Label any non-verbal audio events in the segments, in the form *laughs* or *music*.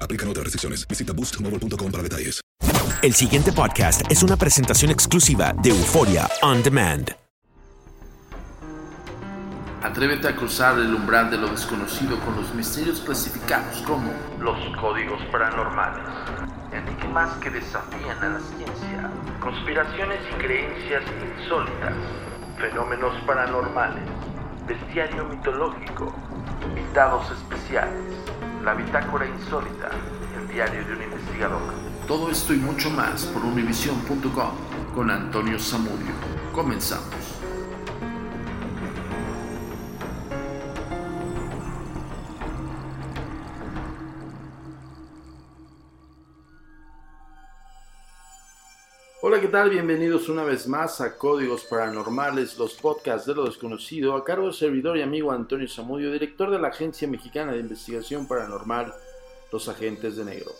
Aplican otras restricciones. Visita boostmobile.com para detalles. El siguiente podcast es una presentación exclusiva de Euforia On Demand. Atrévete a cruzar el umbral de lo desconocido con los misterios clasificados como los códigos paranormales, enigmas que desafían a la ciencia, conspiraciones y creencias insólitas, fenómenos paranormales, bestiario mitológico, invitados especiales, la bitácora insólita, el diario de un investigador. Todo esto y mucho más por univision.com con Antonio Zamudio. Comenzamos. Hola, ¿qué tal? Bienvenidos una vez más a Códigos Paranormales, los podcasts de lo desconocido, a cargo del servidor y amigo Antonio Zamudio, director de la Agencia Mexicana de Investigación Paranormal, Los Agentes de Negro.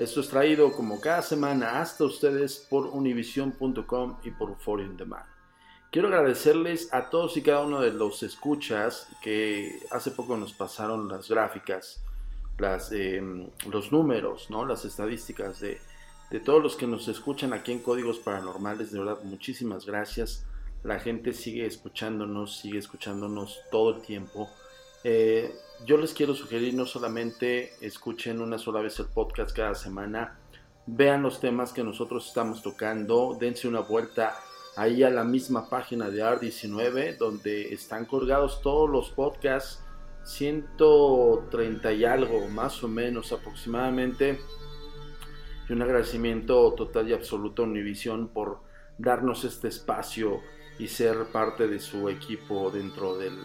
Esto es traído como cada semana hasta ustedes por univision.com y por Euphoria On Demand. Quiero agradecerles a todos y cada uno de los escuchas que hace poco nos pasaron las gráficas, las, eh, los números, ¿no? las estadísticas de, de todos los que nos escuchan aquí en Códigos Paranormales. De verdad, muchísimas gracias. La gente sigue escuchándonos, sigue escuchándonos todo el tiempo. Eh, yo les quiero sugerir no solamente escuchen una sola vez el podcast cada semana, vean los temas que nosotros estamos tocando, dense una vuelta ahí a la misma página de AR19 donde están colgados todos los podcasts, 130 y algo más o menos aproximadamente. Y un agradecimiento total y absoluto a Univision por darnos este espacio y ser parte de su equipo dentro del,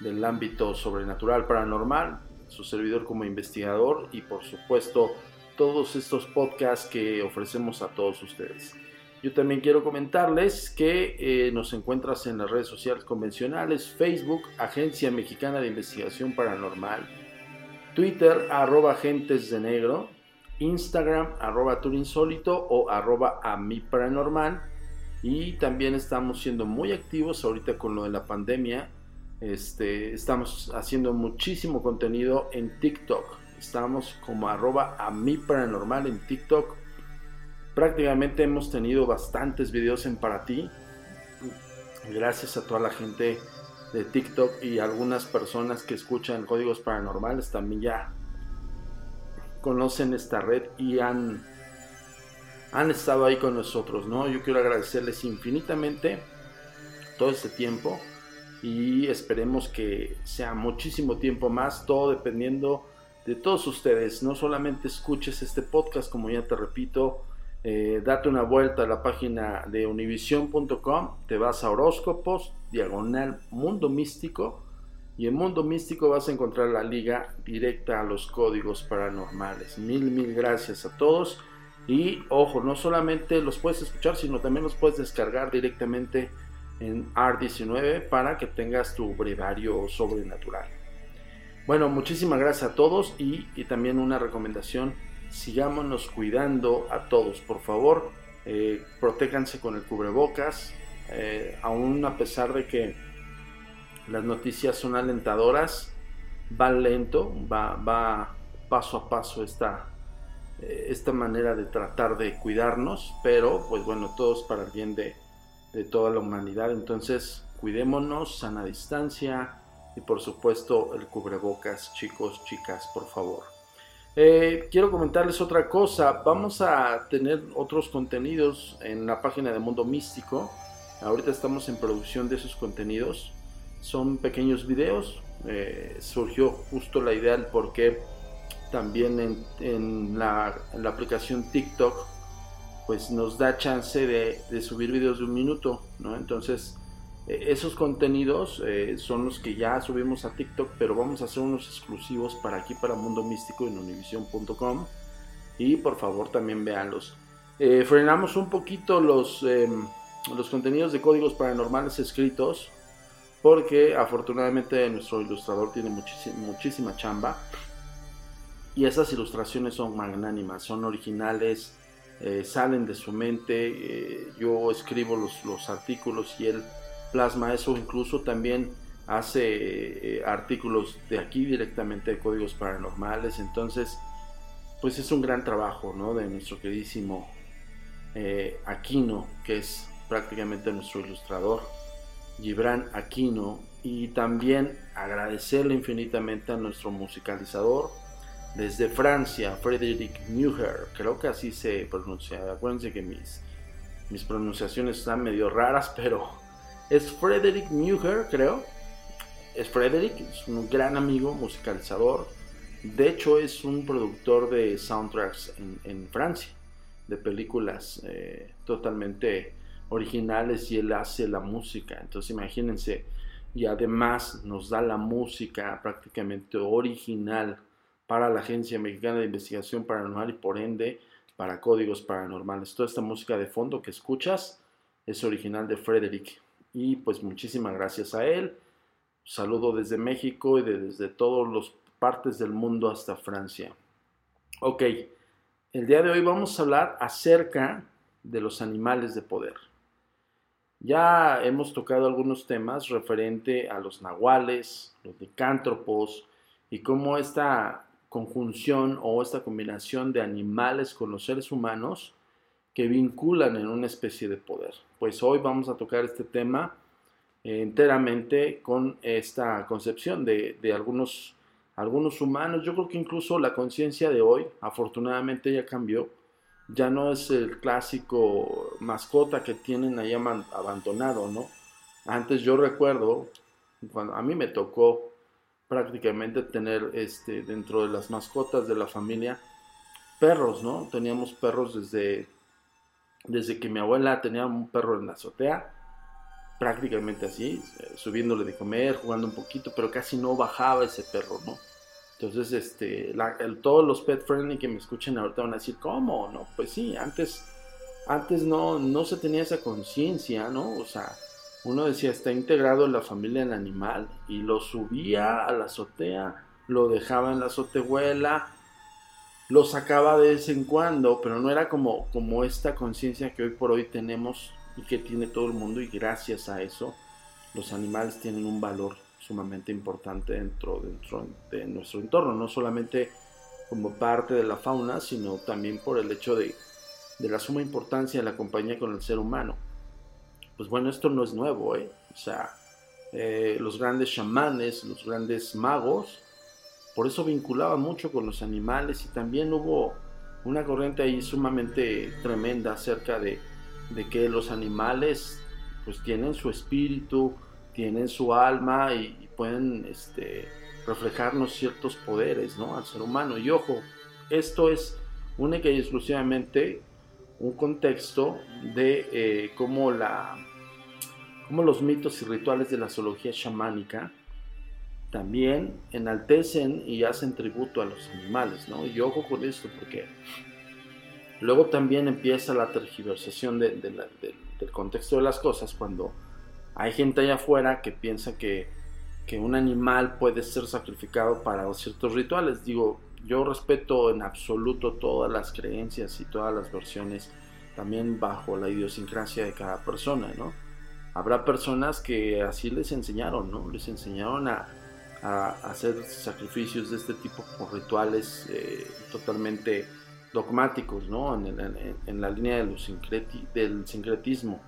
del ámbito sobrenatural paranormal, su servidor como investigador y por supuesto todos estos podcasts que ofrecemos a todos ustedes. Yo también quiero comentarles que eh, nos encuentras en las redes sociales convencionales, Facebook, Agencia Mexicana de Investigación Paranormal, Twitter, arroba Agentes de Negro, Instagram, arroba Turinsólito o arroba a mi paranormal. Y también estamos siendo muy activos ahorita con lo de la pandemia. Este, estamos haciendo muchísimo contenido en TikTok. Estamos como arroba a mi paranormal en TikTok. Prácticamente hemos tenido bastantes videos en para ti. Gracias a toda la gente de TikTok y algunas personas que escuchan códigos paranormales también ya conocen esta red y han, han estado ahí con nosotros, ¿no? Yo quiero agradecerles infinitamente todo este tiempo y esperemos que sea muchísimo tiempo más, todo dependiendo de todos ustedes. No solamente escuches este podcast, como ya te repito, eh, date una vuelta a la página de univision.com, te vas a horóscopos, diagonal mundo místico, y en mundo místico vas a encontrar la liga directa a los códigos paranormales. Mil, mil gracias a todos. Y ojo, no solamente los puedes escuchar, sino también los puedes descargar directamente en R19 para que tengas tu brevario sobrenatural. Bueno, muchísimas gracias a todos y, también una recomendación, sigámonos cuidando a todos, por favor, eh, con el cubrebocas, eh, aún a pesar de que las noticias son alentadoras, va lento, va, va paso a paso esta, eh, esta manera de tratar de cuidarnos, pero pues bueno, todos para el bien de, de toda la humanidad, entonces cuidémonos, sana distancia, y por supuesto el cubrebocas, chicos, chicas, por favor. Eh, quiero comentarles otra cosa, vamos a tener otros contenidos en la página de Mundo Místico. Ahorita estamos en producción de esos contenidos. Son pequeños videos. Eh, surgió justo la idea del por también en, la, aplicación TikTok pues nos da chance de, subir videos de un minuto, ¿no? Entonces eh, esos contenidos eh, son los que ya subimos a TikTok, pero vamos a hacer unos exclusivos para aquí, para Mundo Místico en univision.com. Y por favor también véanlos. Eh, frenamos un poquito los, em, los contenidos de códigos paranormales escritos, porque afortunadamente nuestro ilustrador tiene muchísima, chamba. Y esas ilustraciones son magnánimas, son originales, salen de su mente. yo escribo los, los artículos y él plasma eso, incluso también hace eh, artículos de aquí directamente de códigos paranormales, entonces pues es un gran trabajo ¿no? de nuestro queridísimo eh, Aquino, que es prácticamente nuestro ilustrador, Gibran Aquino, y también agradecerle infinitamente a nuestro musicalizador desde Francia, Frédéric Muher, creo que así se pronuncia, acuérdense que mis, mis pronunciaciones están medio raras, pero es Frederick Muher, creo. Es Frederick, es un gran amigo, musicalizador. De hecho, es un productor de soundtracks en, Francia, de películas eh, totalmente originales y él hace la música. Entonces, imagínense, y además nos da la música prácticamente original para la Agencia Mexicana de Investigación Paranormal y por ende para códigos paranormales. Toda esta música de fondo que escuchas es original de Frederick y pues muchísimas gracias a él. Saludo desde México y desde todas las partes del mundo hasta Francia. Ok, el día de hoy vamos a hablar acerca de los animales de poder. Ya hemos tocado algunos temas referente a los nahuales, los licántropos y cómo esta conjunción o esta combinación de animales con los seres humanos que vinculan en una especie de poder. Pues hoy vamos a tocar este tema enteramente con esta concepción de, algunos, algunos humanos. Yo creo que incluso la conciencia de hoy, afortunadamente ya cambió. Ya no es el clásico mascota que tienen ahí abandonado, ¿no? Antes yo recuerdo, cuando a mí me tocó prácticamente tener este, dentro de las mascotas de la familia perros, ¿no? Teníamos perros desde desde que mi abuela tenía un perro en la azotea, prácticamente así, eh, subiéndole de comer, jugando un poquito, pero casi no bajaba ese perro, ¿no? Entonces, este, todos los pet friendly que me escuchen ahorita van a decir, ¿cómo? No, pues sí, antes, antes no, no se tenía esa conciencia, ¿no? O sea, uno decía, está integrado en la familia del animal y lo subía a la azotea, lo dejaba en la azotehuela, lo sacaba de vez en cuando, pero no era como, como esta conciencia que hoy por hoy tenemos y que tiene todo el mundo y gracias a eso los animales tienen un valor sumamente importante dentro, dentro de nuestro entorno, no solamente como parte de la fauna, sino también por el hecho de, de la suma importancia de la compañía con el ser humano. Pues bueno, esto no es nuevo, ¿eh? O sea, eh, los grandes chamanes, los grandes magos, por eso vinculaba mucho con los animales y también hubo una corriente ahí sumamente tremenda acerca de, que los animales pues tienen su espíritu, tienen su alma y, pueden este, reflejarnos ciertos poderes ¿no? al ser humano. Y ojo, esto es única y exclusivamente un contexto de eh, cómo, la, cómo los mitos y rituales de la zoología chamánica también enaltecen y hacen tributo a los animales, ¿no? Y ojo con esto, porque luego también empieza la tergiversación del contexto de las cosas cuando hay gente allá afuera que piensa que, que un animal puede ser sacrificado para ciertos rituales. Digo, yo respeto en absoluto todas las creencias y todas las versiones, también bajo la idiosincrasia de cada persona, ¿no? Habrá personas que así les enseñaron, ¿no? Les enseñaron a, hacer sacrificios de este tipo por rituales eh, totalmente dogmáticos, ¿no? En, la línea del sincretismo.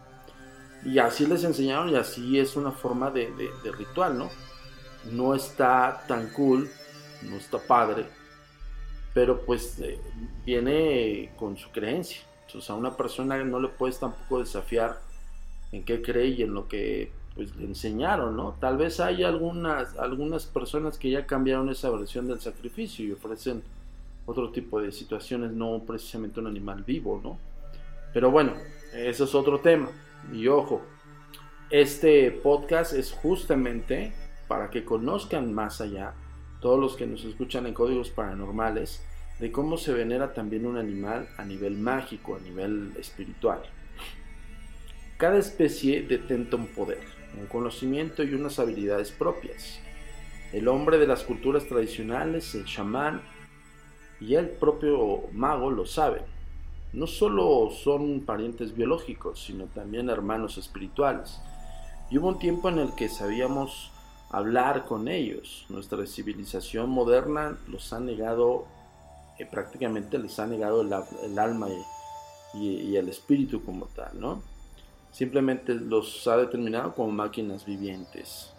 Y así les enseñaron y así es una forma de, ritual, ¿no? No está tan cool, no está padre, pero pues eh, viene con su creencia. Entonces a una persona no le puedes tampoco desafiar en qué cree y en lo que pues le enseñaron, ¿no? Tal vez hay algunas, algunas personas que ya cambiaron esa versión del sacrificio y ofrecen otro tipo de situaciones, no precisamente un animal vivo, ¿no? Pero bueno, eso es otro tema. Y ojo, este podcast es justamente para que conozcan más allá todos los que nos escuchan en códigos paranormales, de cómo se venera también un animal a nivel mágico, a nivel espiritual. Cada especie detenta un poder, un conocimiento y unas habilidades propias. El hombre de las culturas tradicionales, el chamán y el propio mago lo saben. No solo son parientes biológicos, sino también hermanos espirituales. Y hubo un tiempo en el que sabíamos hablar con ellos. Nuestra civilización moderna los ha negado, eh, prácticamente les ha negado el, alma y, el espíritu como tal, ¿no? Simplemente los ha determinado como máquinas vivientes.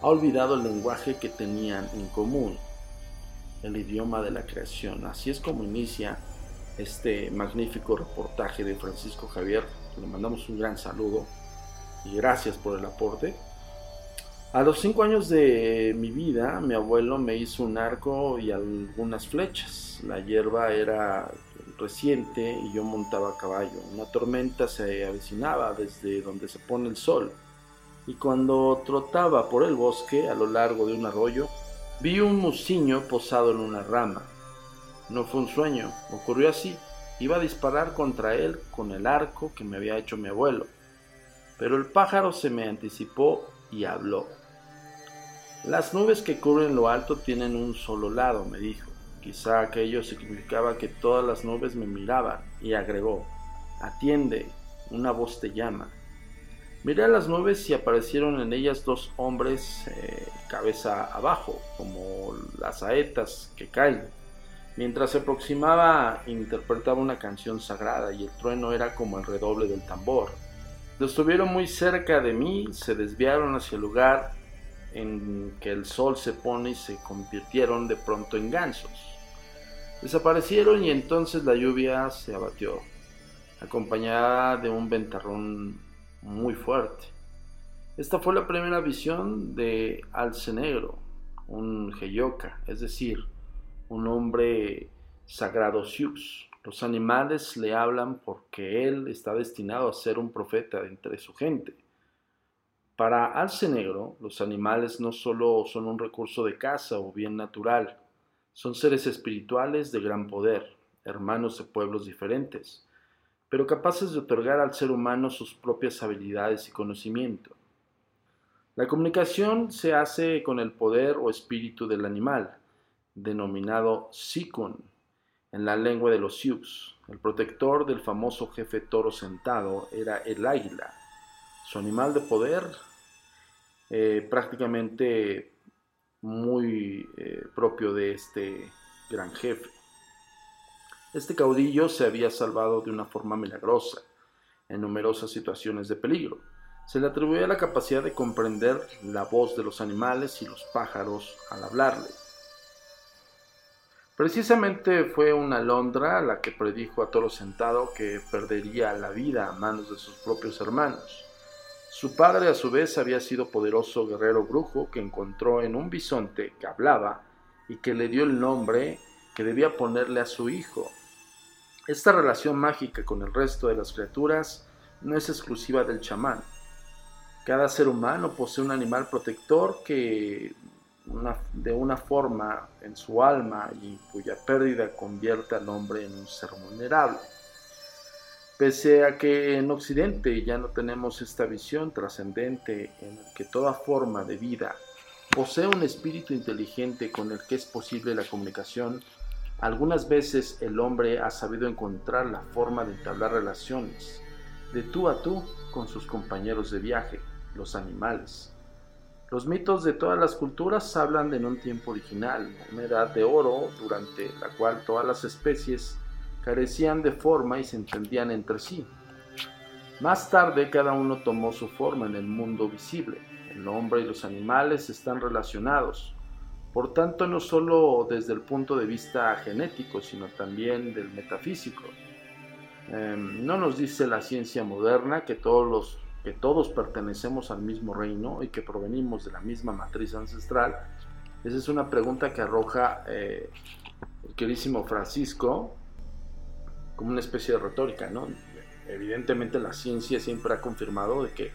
Ha olvidado el lenguaje que tenían en común, el idioma de la creación. Así es como inicia este magnífico reportaje de Francisco Javier. Le mandamos un gran saludo y gracias por el aporte. A los cinco años de mi vida, mi abuelo me hizo un arco y algunas flechas. La hierba era reciente y yo montaba a caballo. Una tormenta se avecinaba desde donde se pone el sol. Y cuando trotaba por el bosque a lo largo de un arroyo, vi un musiño posado en una rama. No fue un sueño, ocurrió así. Iba a disparar contra él con el arco que me había hecho mi abuelo. Pero el pájaro se me anticipó y habló. Las nubes que cubren lo alto tienen un solo lado, me dijo. Quizá aquello significaba que todas las nubes me miraban, y agregó, Atiende, una voz te llama. Miré a las nubes y aparecieron en ellas dos hombres eh, cabeza abajo, como las saetas que caen. Mientras se aproximaba, interpretaba una canción sagrada y el trueno era como el redoble del tambor. Estuvieron muy cerca de mí, se desviaron hacia el lugar en que el sol se pone y se convirtieron de pronto en gansos. Desaparecieron y entonces la lluvia se abatió, acompañada de un ventarrón muy fuerte. Esta fue la primera visión de Alce Negro, un Heyoka, es decir, un hombre sagrado Siux. Los animales le hablan porque él está destinado a ser un profeta entre su gente. Para Alce Negro, los animales no solo son un recurso de caza o bien natural, son seres espirituales de gran poder, hermanos de pueblos diferentes, pero capaces de otorgar al ser humano sus propias habilidades y conocimiento. La comunicación se hace con el poder o espíritu del animal, denominado Sikun, en la lengua de los Sioux. El protector del famoso jefe toro sentado era el águila. Su animal de poder eh, prácticamente muy eh, propio de este gran jefe. Este caudillo se había salvado de una forma milagrosa en numerosas situaciones de peligro. Se le atribuía la capacidad de comprender la voz de los animales y los pájaros al hablarle. Precisamente fue una alondra la que predijo a Toro Sentado que perdería la vida a manos de sus propios hermanos. Su padre a su vez había sido poderoso guerrero brujo que encontró en un bisonte que hablaba y que le dio el nombre que debía ponerle a su hijo. Esta relación mágica con el resto de las criaturas no es exclusiva del chamán. Cada ser humano posee un animal protector que de una forma en su alma y cuya pérdida convierte al hombre en un ser vulnerable. Pese a que en Occidente ya no tenemos esta visión trascendente en que toda forma de vida posee un espíritu inteligente con el que es posible la comunicación, algunas veces el hombre ha sabido encontrar la forma de entablar relaciones de tú a tú con sus compañeros de viaje, los animales. Los mitos de todas las culturas hablan de un tiempo original, una edad de oro durante la cual todas las especies carecían de forma y se entendían entre sí. Más tarde cada uno tomó su forma en el mundo visible. El hombre y los animales están relacionados, por tanto no solo desde el punto de vista genético, sino también del metafísico. Em, no nos dice la ciencia moderna que todos, los, que todos pertenecemos al mismo reino y que provenimos de la misma matriz ancestral. Esa es una pregunta que arroja eh, el queridísimo Francisco como una especie de retórica, ¿no? Evidentemente la ciencia siempre ha confirmado de que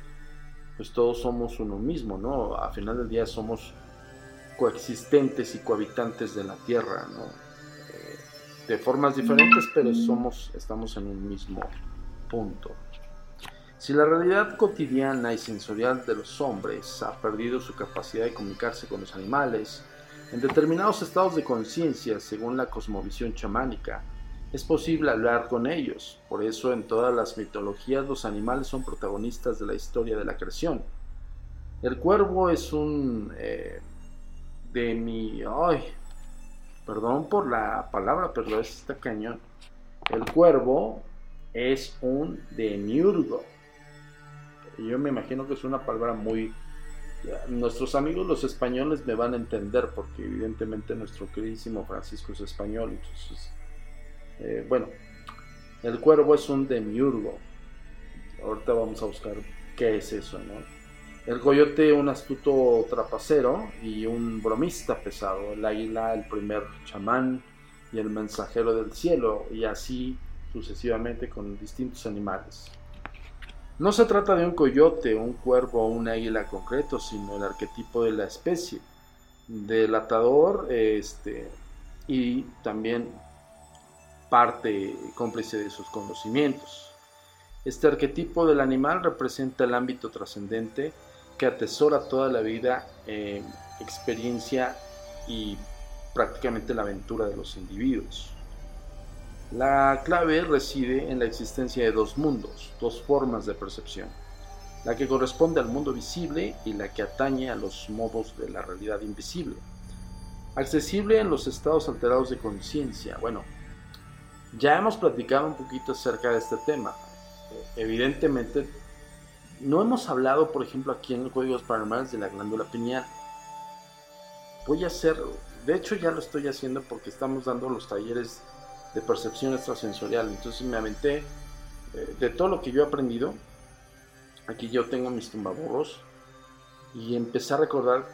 pues todos somos uno mismo, ¿no? A final del día somos coexistentes y cohabitantes de la Tierra, ¿no? Eh, de formas diferentes, pero somos, estamos en un mismo punto. Si la realidad cotidiana y sensorial de los hombres ha perdido su capacidad de comunicarse con los animales, en determinados estados de conciencia, según la cosmovisión chamánica, es posible hablar con ellos. Por eso en todas las mitologías los animales son protagonistas de la historia de la creación. El cuervo es un eh, de mi... Ay, perdón por la palabra, pero está cañón. El cuervo es un demiurgo. Yo me imagino que es una palabra muy... Nuestros amigos los españoles me van a entender porque evidentemente nuestro queridísimo Francisco es español, entonces eh, bueno, el cuervo es un demiurgo. Ahorita vamos a buscar qué es eso, ¿no? El coyote, un astuto trapacero y un bromista pesado. El águila, el primer chamán y el mensajero del cielo, y así sucesivamente con distintos animales. No se trata de un coyote, un cuervo o un águila concreto, sino el arquetipo de la especie, del atador este, y también parte cómplice de sus conocimientos. Este arquetipo del animal representa el ámbito trascendente que atesora toda la vida, eh, experiencia y prácticamente la aventura de los individuos. La clave reside en la existencia de dos mundos, dos formas de percepción, la que corresponde al mundo visible y la que atañe a los modos de la realidad invisible. Accesible en los estados alterados de conciencia, bueno, ya hemos platicado un poquito acerca de este tema. Evidentemente, no hemos hablado, por ejemplo, aquí en los códigos paranormales de la glándula pineal. Voy a hacer, de hecho ya lo estoy haciendo porque estamos dando los talleres de percepción extrasensorial. Entonces me aventé eh, de todo lo que yo he aprendido. Aquí yo tengo mis tumbaburros y empecé a recordar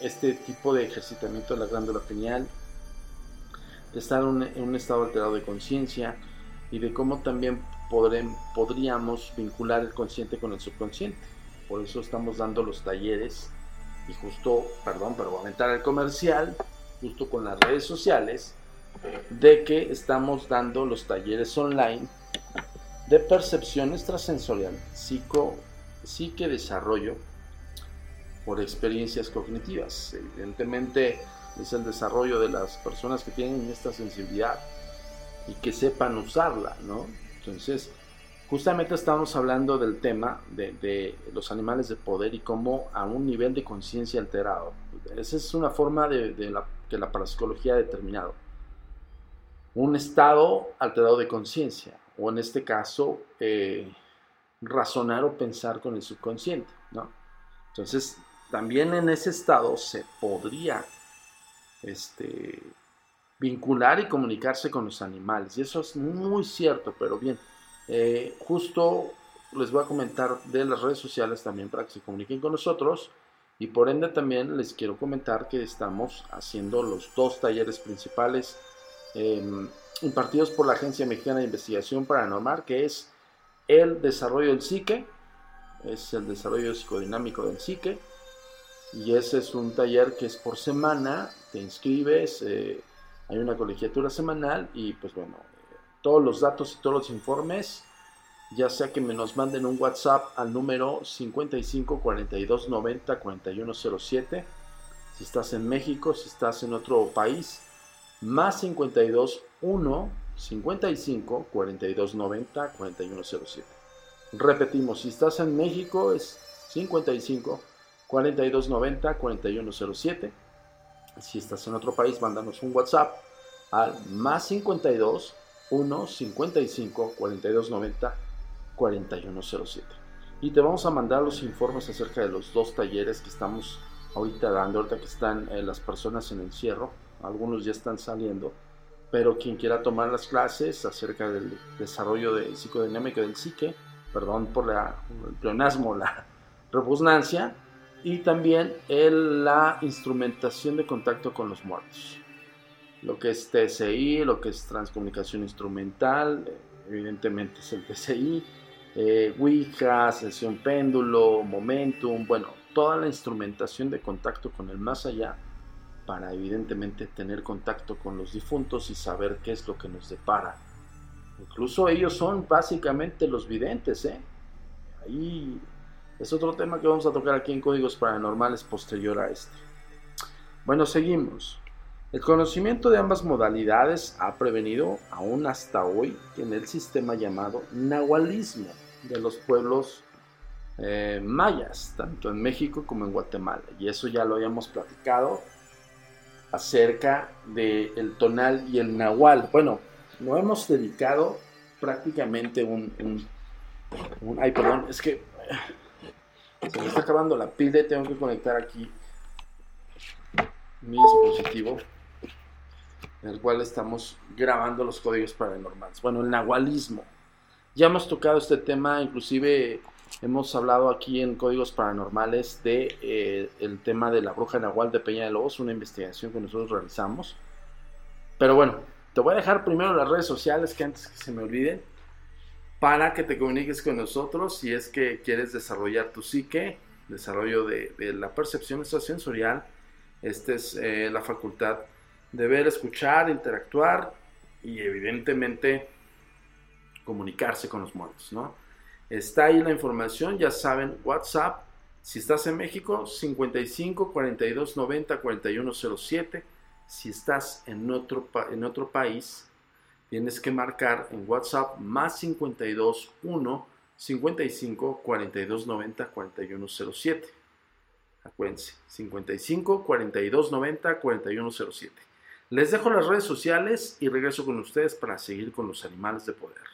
este tipo de ejercitamiento de la glándula pineal estar en un estado alterado de conciencia y de cómo también podríamos vincular el consciente con el subconsciente. Por eso estamos dando los talleres y justo, perdón, pero voy a aumentar el comercial, justo con las redes sociales, de que estamos dando los talleres online de percepción extrasensorial, psico, psique desarrollo por experiencias cognitivas. Evidentemente, es el desarrollo de las personas que tienen esta sensibilidad y que sepan usarla, ¿no? Entonces, justamente estamos hablando del tema de, los animales de poder y cómo a un nivel de conciencia alterado. Esa es una forma de, la, que la parapsicología ha determinado. Un estado alterado de conciencia, o en este caso, eh, razonar o pensar con el subconsciente, ¿no? Entonces, también en ese estado se podría este, vincular y comunicarse con los animales. Y eso es muy cierto, pero bien, eh, justo les voy a comentar de las redes sociales también para que se comuniquen con nosotros. Y por ende también les quiero comentar que estamos haciendo los dos talleres principales em, impartidos por la Agencia Mexicana de Investigación Paranormal, que es el desarrollo del psique, es el desarrollo psicodinámico del psique, y ese es un taller que es por semana, te inscribes, eh, hay una colegiatura semanal y pues bueno, todos los datos y todos los informes, ya sea que me nos manden un WhatsApp al número 55 42 90 41 07, si estás en México, si estás en otro país, más 52 1 55 42 90 41 07. Repetimos, si estás en México es 55 4290 4107. Si estás en otro país, mándanos un WhatsApp al más 52 1 55 4290 4107. Y te vamos a mandar los informes acerca de los dos talleres que estamos ahorita dando, ahorita que están eh, las personas en encierro. Algunos ya están saliendo, pero quien quiera tomar las clases acerca del desarrollo de psicodinámica del psique, perdón por la, el pleonasmo, la *laughs* repugnancia, y también el, la instrumentación de contacto con los muertos. Lo que es TSI, lo que es transcomunicación instrumental, evidentemente es el TSI, eh, Ouija, sesión péndulo, momentum, bueno, toda la instrumentación de contacto con el más allá para evidentemente tener contacto con los difuntos y saber qué es lo que nos depara. Incluso ellos son básicamente los videntes, ¿eh? Ahí es otro tema que vamos a tocar aquí en Códigos Paranormales posterior a este. Bueno, seguimos. El conocimiento de ambas modalidades ha prevenido, aún hasta hoy, en el sistema llamado nahualismo de los pueblos eh, mayas, tanto en México como en Guatemala. Y eso ya lo habíamos platicado acerca del tonal y el nahual. Bueno, no hemos dedicado prácticamente un, un ay, perdón, es que se me está acabando la pila y tengo que conectar aquí mi dispositivo en el cual estamos grabando los códigos paranormales. Bueno, el nahualismo. Ya hemos tocado este tema, inclusive hemos hablado aquí en Códigos Paranormales de eh, el tema de la bruja nahual de Peña de Lobos, una investigación que nosotros realizamos. Pero bueno, te voy a dejar primero las redes sociales que antes que se me olviden para que te comuniques con nosotros si es que quieres desarrollar tu psique, desarrollo de, la percepción sensorial. Esta es eh, la facultad de ver, escuchar, interactuar y evidentemente comunicarse con los muertos, ¿no? Está ahí la información, ya saben, WhatsApp, si estás en México, 55 42 90 41 07. Si estás en otro, en otro país, tienes que marcar en WhatsApp más 52 1 55 42 90 41 07. Acuérdense, 55 42 90 41 07. Les dejo las redes sociales y regreso con ustedes para seguir con los animales de poder.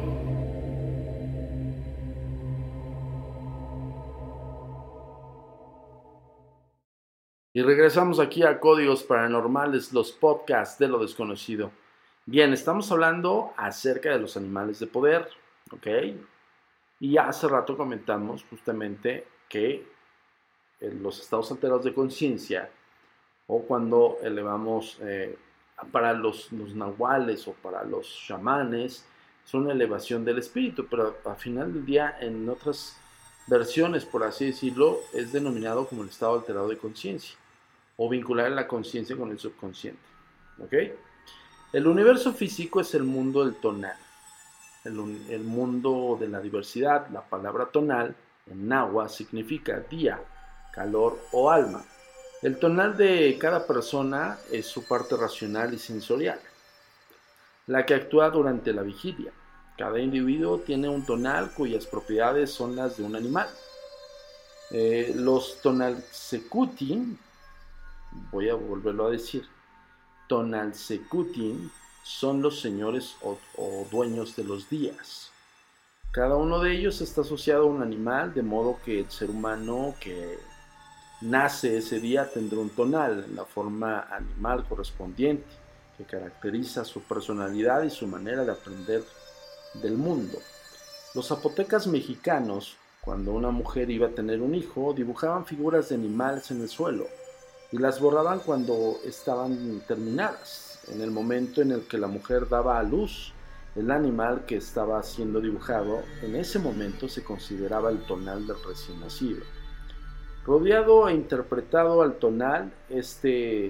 Y regresamos aquí a Códigos Paranormales, los podcasts de lo desconocido. Bien, estamos hablando acerca de los animales de poder, ¿ok? Y hace rato comentamos justamente que los estados alterados de conciencia o cuando elevamos eh, para los, los, nahuales o para los chamanes, son una elevación del espíritu, pero al final del día en otras versiones, por así decirlo, es denominado como el estado alterado de conciencia o vincular la conciencia con el subconsciente. ¿Ok? El universo físico es el mundo del tonal, el, mundo de la diversidad. La palabra tonal en náhuatl significa día, calor o alma. El tonal de cada persona es su parte racional y sensorial, la que actúa durante la vigilia. Cada individuo tiene un tonal cuyas propiedades son las de un animal. Eh, los tonal secuti voy a volverlo a decir, Tonalsecutin son los señores o, o dueños de los días. Cada uno de ellos está asociado a un animal, de modo que el ser humano que nace ese día tendrá un tonal en la forma animal correspondiente, que caracteriza su personalidad y su manera de aprender del mundo. Los zapotecas mexicanos, cuando una mujer iba a tener un hijo, dibujaban figuras de animales en el suelo y las borraban cuando estaban terminadas. En el momento en el que la mujer daba a luz, el animal que estaba siendo dibujado en ese momento se consideraba el tonal del recién nacido. Rodeado e interpretado al tonal, este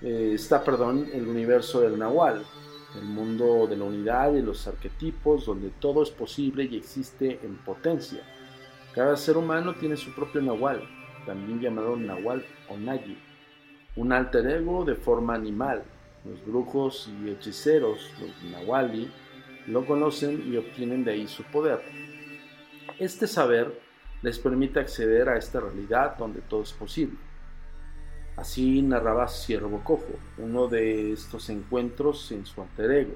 eh, está, perdón, el universo del Nahual, el mundo de la unidad y los arquetipos donde todo es posible y existe en potencia. Cada ser humano tiene su propio Nahual, también llamado Nahual o Nagi, un alter ego de forma animal. Los brujos y hechiceros, los Nahuali, lo conocen y obtienen de ahí su poder. Este saber les permite acceder a esta realidad donde todo es posible. Así narraba Ciervo Cojo, uno de estos encuentros en su alter ego.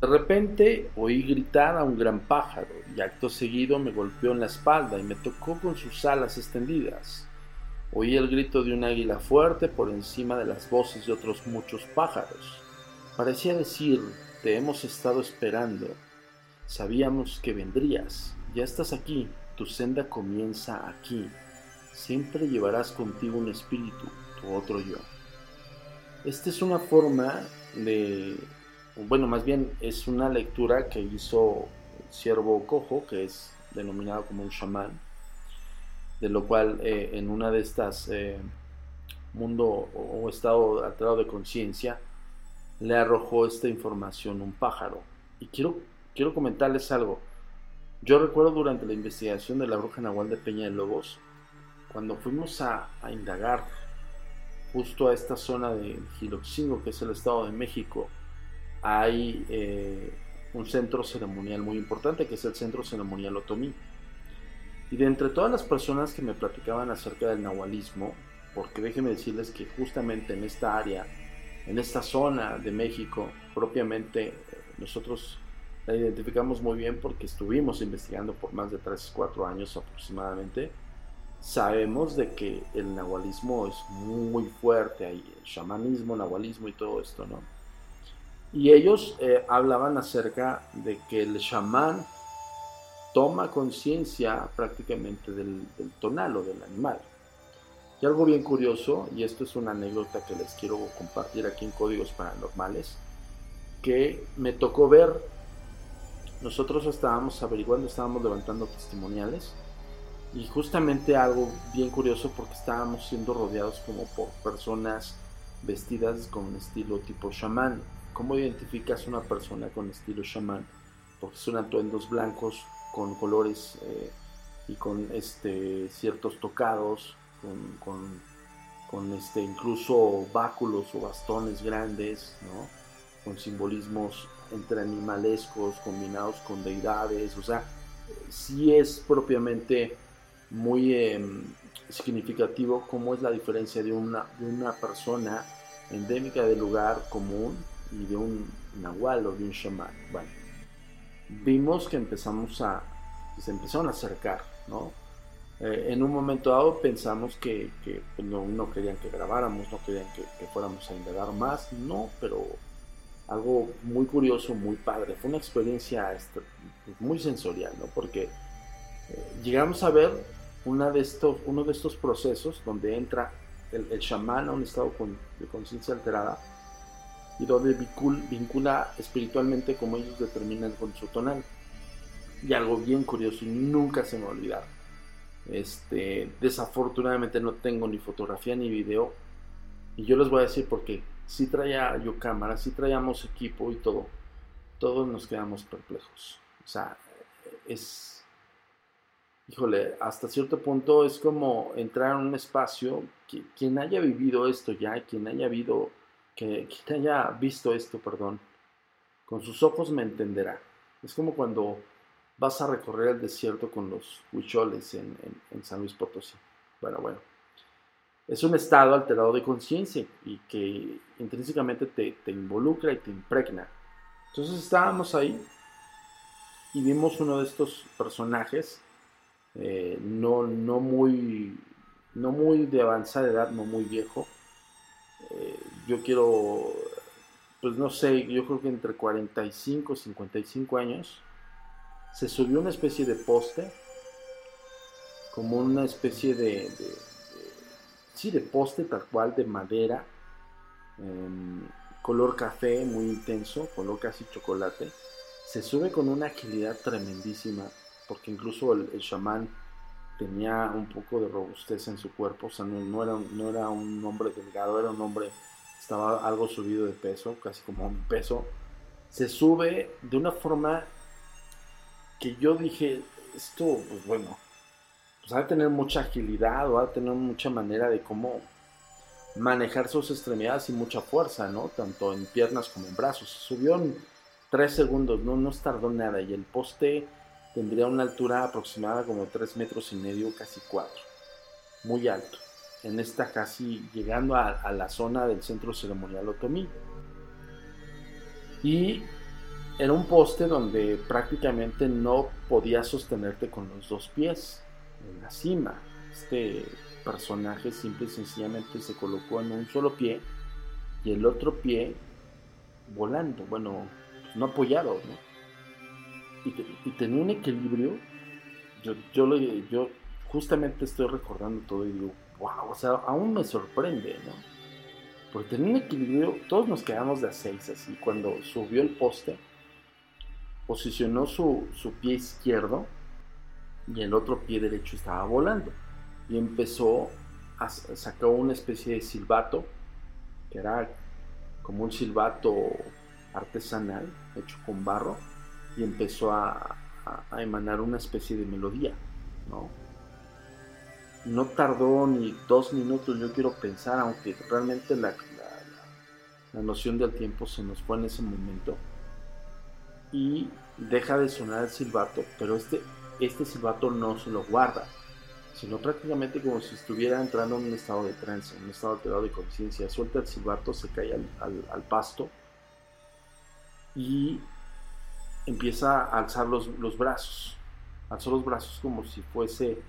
De repente oí gritar a un gran pájaro y acto seguido me golpeó en la espalda y me tocó con sus alas extendidas. Oí el grito de un águila fuerte por encima de las voces de otros muchos pájaros. Parecía decir, te hemos estado esperando. Sabíamos que vendrías. Ya estás aquí. Tu senda comienza aquí. Siempre llevarás contigo un espíritu, tu otro yo. Esta es una forma de, bueno, más bien es una lectura que hizo el siervo cojo, que es denominado como un chamán, de lo cual eh, en una de estas eh, mundo o estado alterado de conciencia le arrojó esta información un pájaro. Y quiero, quiero comentarles algo. Yo recuerdo durante la investigación de la bruja Nahual de Peña de Lobos, cuando fuimos a, indagar justo a esta zona de Giloxingo, que es el Estado de México, hay eh, un centro ceremonial muy importante, que es el Centro Ceremonial Otomí. Y de entre todas las personas que me platicaban acerca del nahualismo, porque déjenme decirles que justamente en esta área, en esta zona de México, propiamente nosotros la identificamos muy bien porque estuvimos investigando por más de 3, 4 años aproximadamente. Sabemos de que el nahualismo es muy fuerte ahí, el chamanismo, nahualismo y todo esto, ¿no? Y ellos eh, hablaban acerca de que el chamán toma conciencia prácticamente del, tonal o del animal. Y algo bien curioso, y esto es una anécdota que les quiero compartir aquí en Códigos Paranormales, que me tocó ver nosotros estábamos averiguando, estábamos levantando testimoniales y justamente algo bien curioso porque estábamos siendo rodeados como por personas vestidas con estilo tipo chamán. ¿Cómo identificas una persona con estilo chamán? Porque son atuendos blancos con colores eh, y con este, ciertos tocados, con, con, este, incluso báculos o bastones grandes, ¿no? con simbolismos entre animalescos combinados con deidades, o sea, sí es propiamente muy em, significativo cómo es la diferencia de una, de una persona endémica del lugar común y de un nahual o de un. Bueno, vimos que empezamos a, se empezaron a acercar, ¿no? Eh, en un momento dado pensamos que, que pues, no, no, querían que grabáramos, no querían que, que fuéramos a indagar más, no, pero algo muy curioso, muy padre. Fue una experiencia este, muy sensorial, ¿no? Porque eh, llegamos a ver una de estos, uno de estos procesos donde entra el, el chamán a un estado de conciencia alterada y donde vincula, espiritualmente como ellos determinan con su tonal. Y algo bien curioso y nunca se me va a olvidar. Este, desafortunadamente no tengo ni fotografía ni video. Y yo les voy a decir por qué si traía yo cámara, si traíamos equipo y todo, todos nos quedamos perplejos. O sea, es, híjole, hasta cierto punto es como entrar en un espacio, que, quien haya vivido esto ya, quien haya, vivido, que, quien haya visto esto, perdón, con sus ojos me entenderá. Es como cuando vas a recorrer el desierto con los huicholes en, en San Luis Potosí. Bueno, bueno. es un estado alterado de conciencia y que intrínsecamente te, te, involucra y te impregna. Entonces estábamos ahí y vimos uno de estos personajes, eh, no, no, muy, no muy de avanzada edad, no muy viejo. Yo quiero, pues no sé, yo creo que entre 45 y 55 años, se subió una especie de poste, como una especie de sí, de poste tal cual, de madera, em, color café muy intenso, color casi chocolate. Se sube con una agilidad tremendísima, porque incluso el, el chamán tenía un poco de robustez en su cuerpo, o sea, no, era, no era un hombre delgado, era un hombre, estaba algo subido de peso, casi como un peso. Se sube de una forma que yo dije, esto, pues bueno, pues ha de tener mucha agilidad o ha de tener mucha manera de cómo manejar sus extremidades y mucha fuerza, ¿no? Tanto en piernas como en brazos. Subió en tres segundos, no nos tardó nada y el poste tendría una altura aproximada como tres metros y medio, casi cuatro. Muy alto. En esta casi llegando a, la zona del centro ceremonial otomí. Y era un poste donde prácticamente no podías sostenerte con los dos pies en la cima. Este personaje simple y sencillamente se colocó en un solo pie y el otro pie volando, bueno, no apoyado. Y, tenía un equilibrio. Yo, yo, yo justamente estoy recordando todo y digo, wow, o sea, aún me sorprende, ¿no? Porque tenía un equilibrio, todos nos quedamos de a seis así. Cuando subió el poste, posicionó su, su pie izquierdo y el otro pie derecho estaba volando. Y empezó a sacar una especie de silbato, que era como un silbato artesanal hecho con barro, y empezó a, emanar una especie de melodía, ¿no? No tardó ni dos minutos, yo quiero pensar, aunque realmente la, la noción del tiempo se nos fue en ese momento. Y deja de sonar el silbato, pero este este silbato no se lo guarda, sino prácticamente como si estuviera entrando en un estado de trance, en un estado alterado de conciencia. Suelta el silbato, se cae al, pasto y empieza a alzar los, brazos. Alzó los brazos como si fuese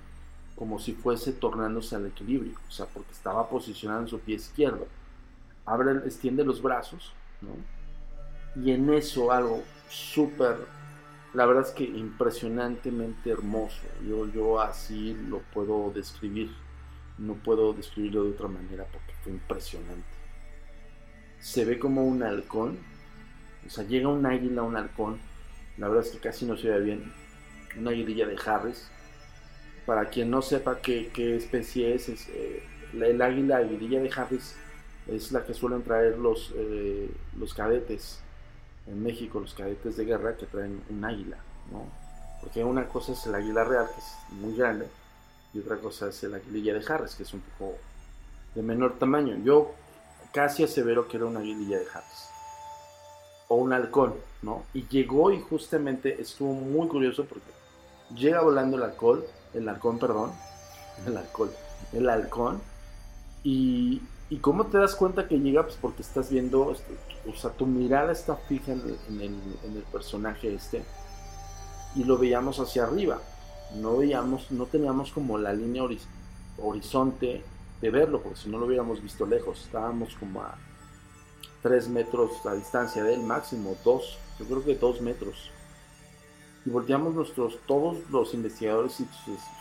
como si fuese tornándose al equilibrio, o sea, porque estaba posicionado en su pie izquierdo. Abre, extiende los brazos, ¿no? Y en eso algo súper la verdad es que impresionantemente hermoso. Yo, yo así lo puedo describir. No puedo describirlo de otra manera porque fue impresionante. Se ve como un halcón. O sea, llega un águila, un halcón. La verdad es que casi no se ve bien. Una aguililla de Harris. Para quien no sepa qué, especie es, eh, el águila aguililla de Harris es la que suelen traer los, eh, los cadetes en México los cadetes de guerra que traen un águila, ¿no? Porque una cosa es el águila real, que es muy grande, y otra cosa es el aguililla de Harris, que es un poco de menor tamaño. Yo casi asevero que era una aguililla de Harris. O un halcón, ¿no? Y llegó y justamente estuvo muy curioso porque llega volando el halcón, el halcón, perdón, el halcón, el halcón, y, y cómo te das cuenta que llega, pues porque estás viendo este, o sea, tu mirada está fija en el, personaje este y lo veíamos hacia arriba. No veíamos, no teníamos como la línea horizonte de verlo, porque si no lo hubiéramos visto lejos, estábamos como a 3 metros a distancia de él, máximo 2, yo creo que 2 metros. Y volteamos nuestros, todos los investigadores y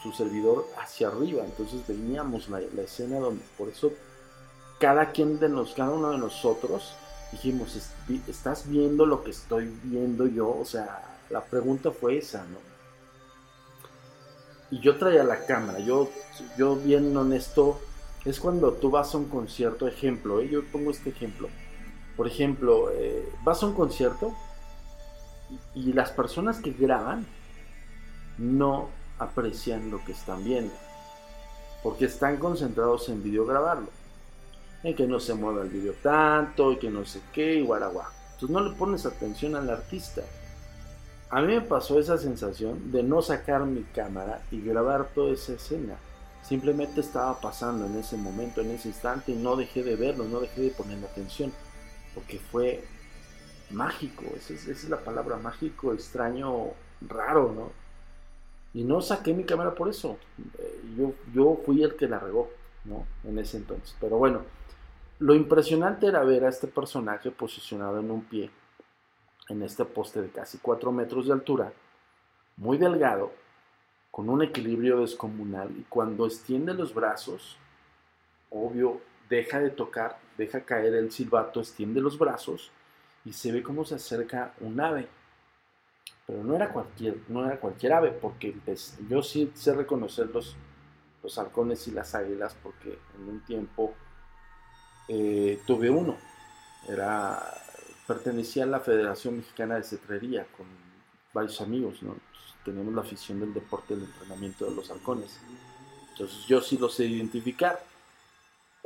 su, servidor hacia arriba, entonces veíamos la, la, escena donde, por eso cada quien de nos, cada uno de nosotros dijimos, ¿estás viendo lo que estoy viendo yo? O sea, la pregunta fue esa, ¿no? Y yo traía la cámara, yo, yo bien honesto, es cuando tú vas a un concierto, ejemplo, ¿eh? yo pongo este ejemplo. Por ejemplo, eh, vas a un concierto y, las personas que graban no aprecian lo que están viendo, porque están concentrados en videograbarlo en que no se mueva el video tanto y que no sé qué y guaragua. Entonces no le pones atención al artista. A mí me pasó esa sensación de no sacar mi cámara y grabar toda esa escena. Simplemente estaba pasando en ese momento, en ese instante, y no dejé de verlo, no dejé de ponerle atención, porque fue mágico, esa es, la palabra, mágico, extraño, raro, ¿no? Y no saqué mi cámara por eso, eh, yo, yo fui el que la regó, ¿no? En ese entonces, pero bueno, lo impresionante era ver a este personaje posicionado en un pie, en este poste de casi 4 metros de altura, muy delgado, con un equilibrio descomunal y cuando extiende los brazos, obvio, deja de tocar, deja caer el silbato, extiende los brazos y se ve cómo se acerca un ave. Pero no era cualquier, no era cualquier ave, porque pues, yo sí sé reconocer los, los halcones y las águilas, porque en un tiempo eh, tuve uno. Era, pertenecía a la Federación Mexicana de Cetrería con varios amigos, ¿no? tenemos la afición del deporte del entrenamiento de los halcones. Entonces yo sí lo sé identificar.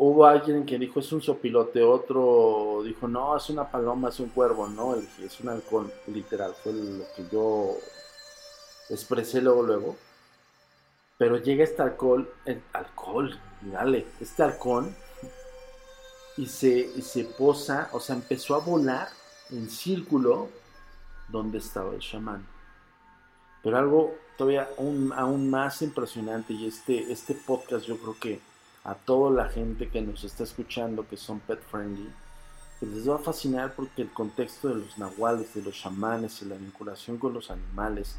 Hubo alguien que dijo es un sopilote, otro dijo no, es una paloma, es un cuervo, no, es un halcón, literal, fue lo que yo expresé luego, luego. Pero llega este alcohol, el alcohol, dale, este halcón, y se, y se posa, o sea, empezó a volar en círculo donde estaba el chamán. Pero algo todavía aún, más impresionante y este, este podcast yo creo que a toda la gente que nos está escuchando que son pet friendly, pues les va a fascinar porque el contexto de los nahuales, de los chamanes y la vinculación con los animales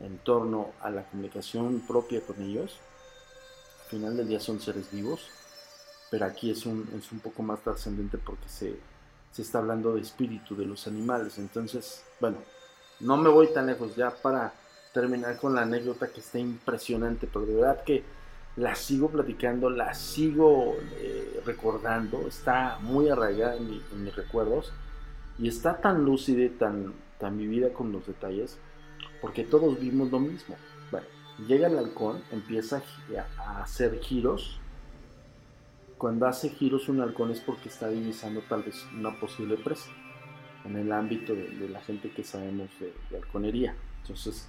en torno a la comunicación propia con ellos, al final del día son seres vivos, pero aquí es un, es un poco más trascendente porque se, se está hablando de espíritu de los animales. Entonces, bueno, no me voy tan lejos ya para terminar con la anécdota que está impresionante, pero de verdad que la sigo platicando, la sigo eh, recordando, está muy arraigada en, mis recuerdos y está tan lúcida tan, tan vivida con los detalles, porque todos vimos lo mismo. Llega el halcón, empieza a hacer giros. Cuando hace giros un halcón es porque está divisando tal vez una posible presa en el ámbito de, la gente que sabemos de, de halconería. Entonces,